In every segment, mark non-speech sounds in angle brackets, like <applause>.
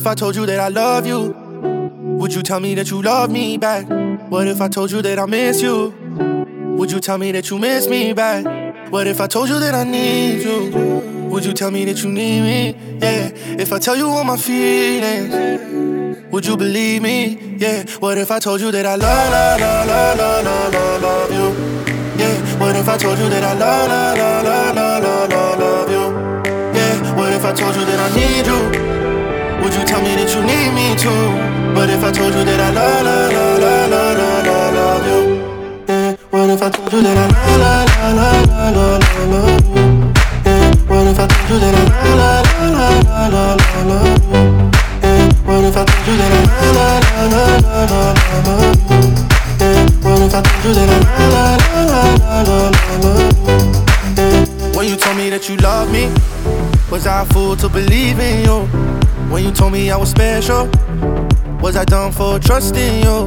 If I told you that I love you? Would you tell me that you love me back? What if I told you that I miss you? Would you tell me that you miss me back? What if I told you that I need you? Would you tell me that you need me? Yeah. If I tell you all my feelings, would you believe me? Yeah. What if I told you that I love, love, love, love, love, love, love you? Yeah. What if I told you that I love, love, love, love, love, love, love you? Yeah. What if I told you that I need you? Would you tell me that you need me too? But if I told you that I love, love, love, love, love, love, love you? Yeah. What if I told you that I love, love, love, love, love, love you? What if I told you that I la la la la la la la Yeah. What if I told you that I la la la la la la la Yeah. What if I told you that I la la la la la la Yeah. When you told me that you love me, was I a fool to believe in you? When you told me I was special, was I dumb for trusting you?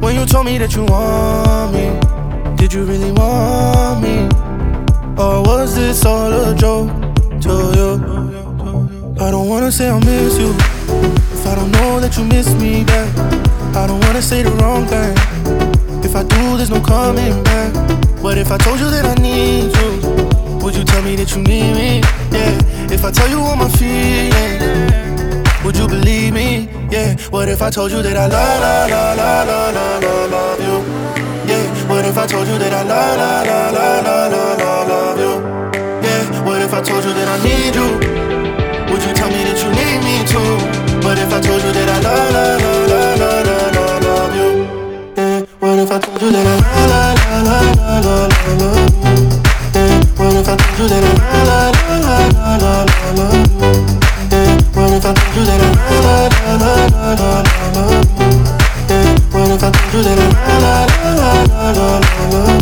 When you told me that you want me, did you really want me? Or was this all a joke to you? I don't wanna say I miss you If I don't know that you miss me back I don't wanna say the wrong thing If I do, there's no coming back But if I told you that I need you Would you tell me that you need me? Yeah If I tell you all my feelings Would you believe me? Yeah What if I told you that I love, love, love, love, love, love, love you? Yeah What if I told you that I love, love, love, love, love, love if I told you that I need you? Would you tell me that you need me too? What if I told you that I love, love, love, love, love, love, love you? Yeah. What if I told you that I love, love, love, love, love, love you? You that I love, love, love you? Yeah. What if I told you that I love, love, love you? Yeah. What if I told you that I love, love, love,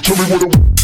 love, love you? You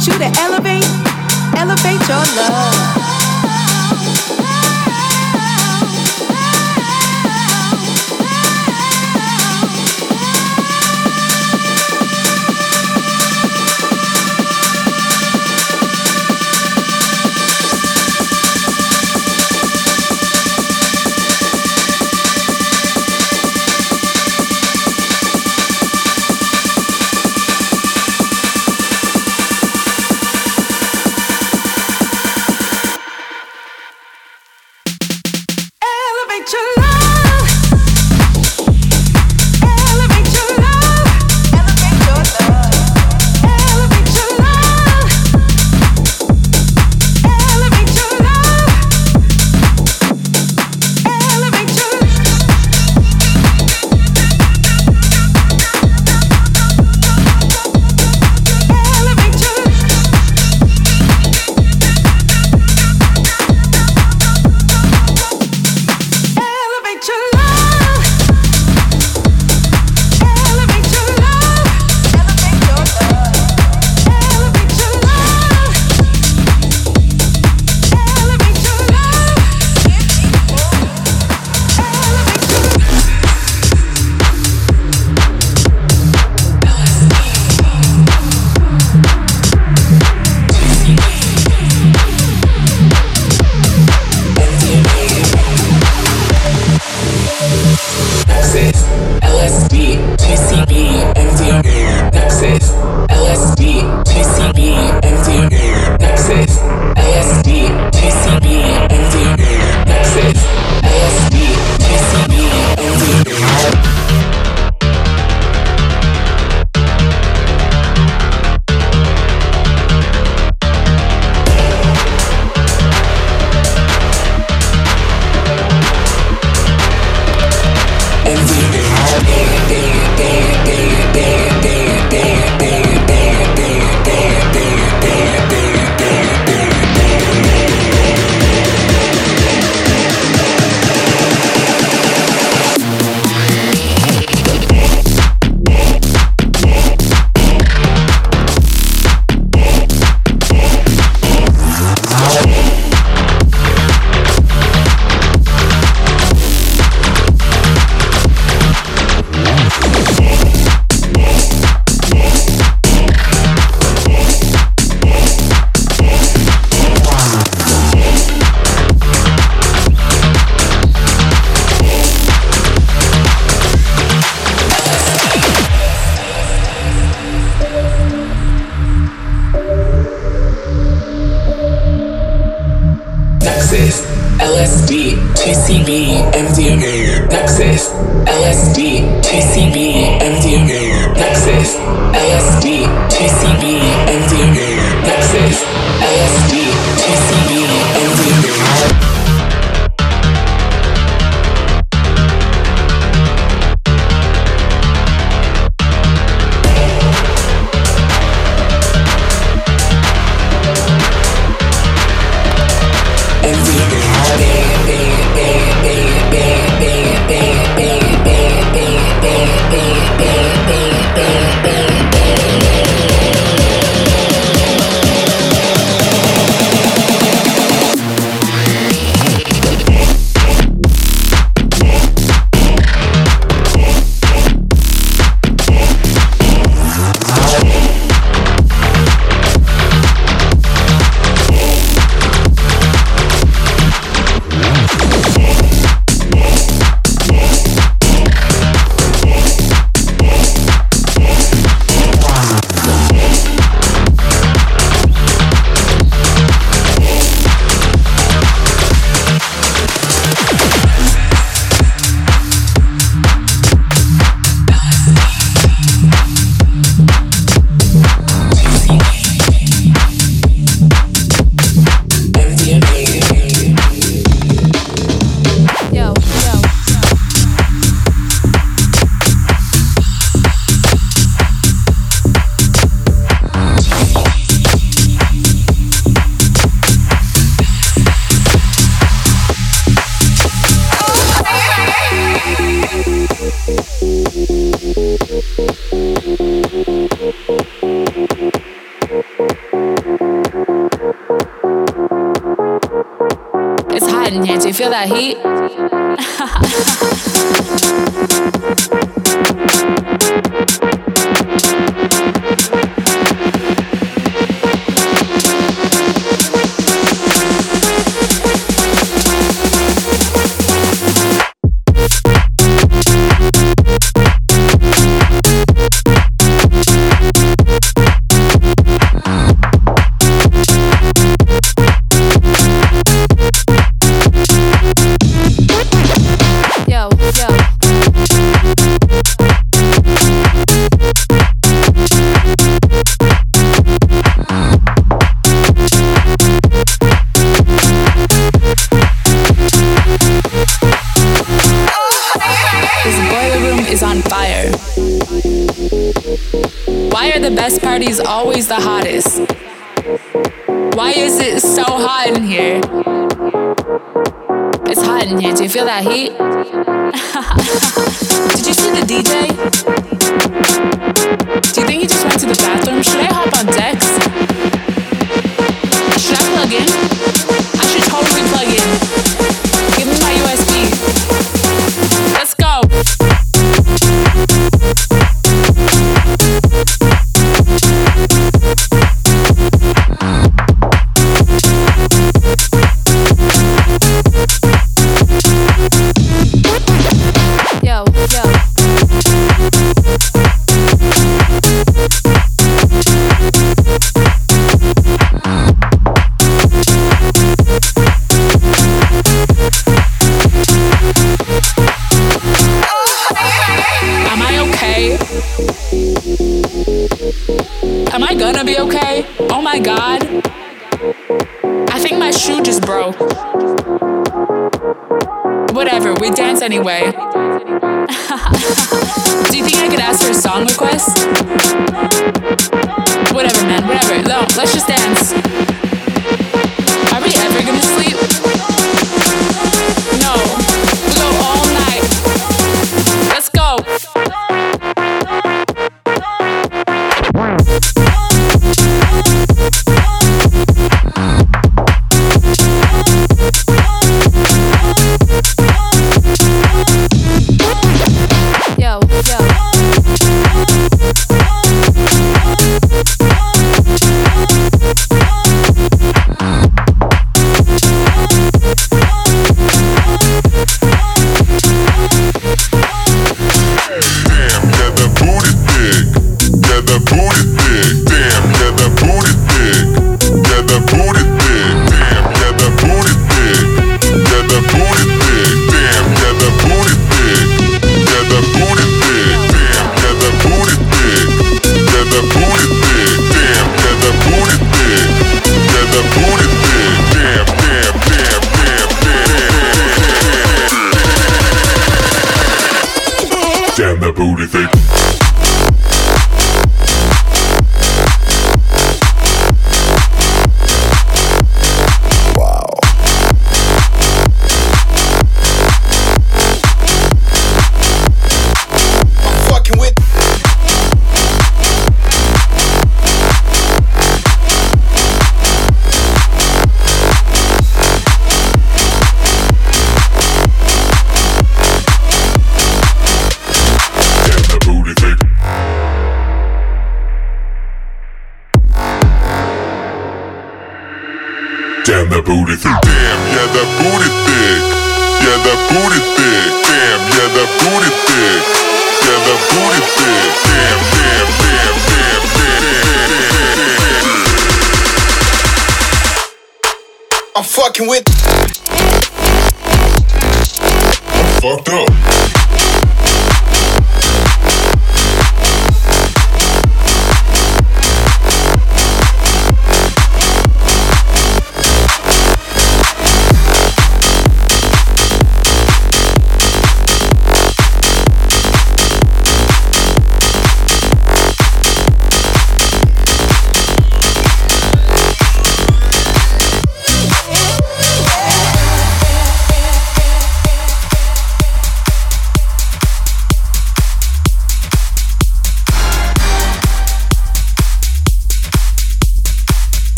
want you to elevate, elevate your love. Always the hottest? Why is it so hot in here? It's hot in here. Do you feel that heat? <laughs> Did you see the DJ? Do you think he just went to the bathroom? Should I hop on anyway. <laughs> <laughs>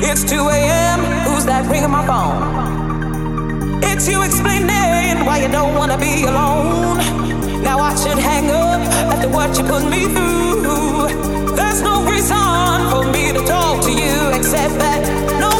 2 a.m. Who's that ringing my phone? It's you explaining why you don't wanna be alone. Now I should hang up after what you put me through. There's no reason for me to talk to you except that no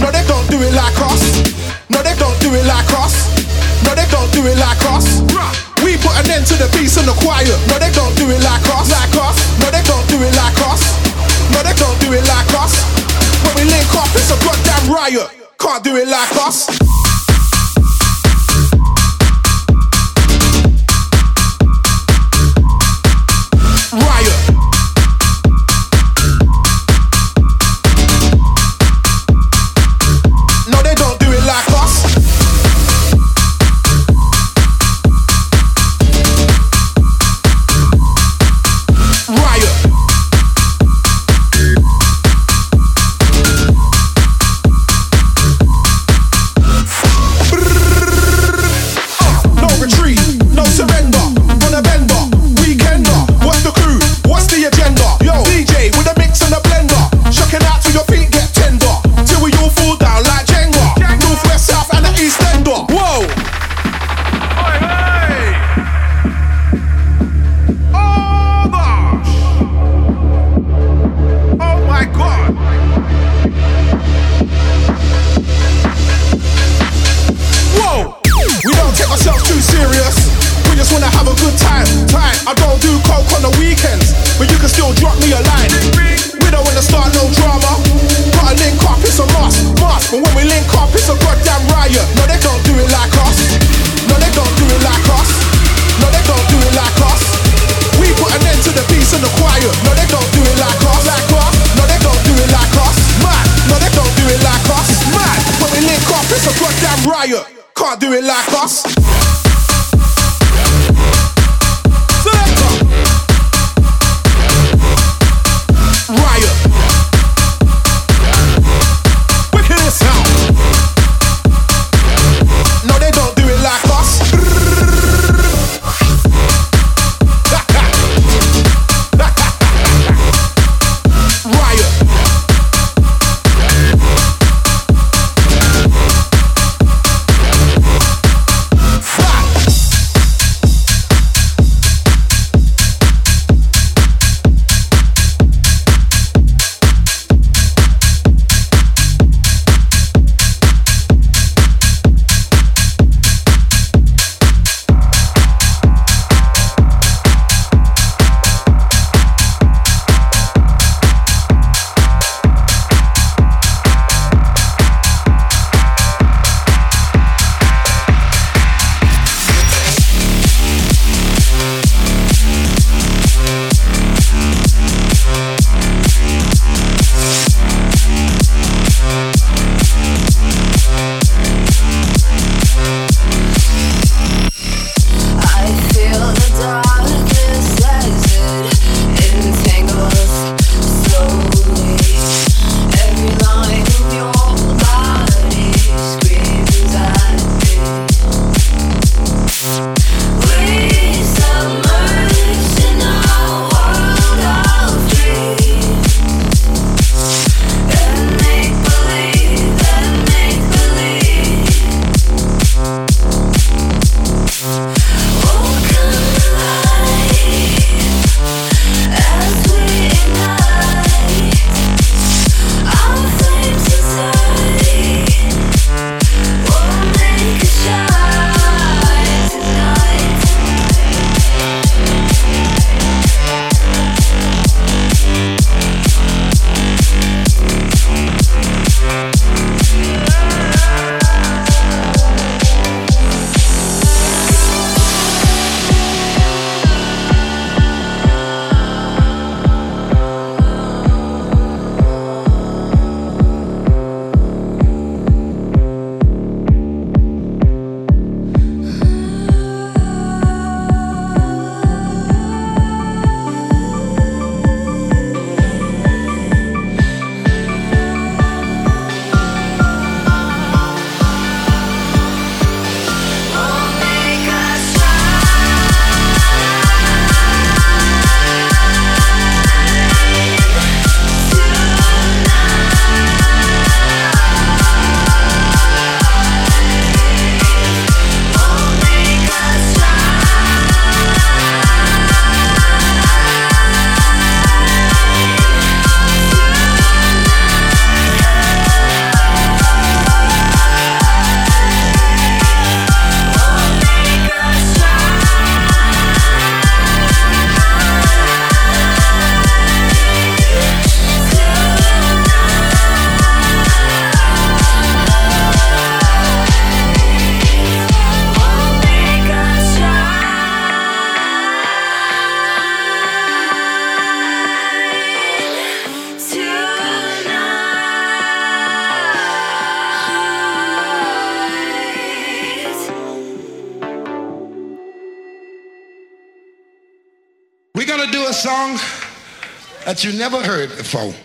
No, they don't do it like us. No, they don't do it like us. No, they don't do it like us. We put an end to the peace and the quiet. No, they don't do it like us. Like us. No, they don't do it like us. No, they don't do it like us. When we link off it's a goddamn riot. Can't do it like us. Gonna do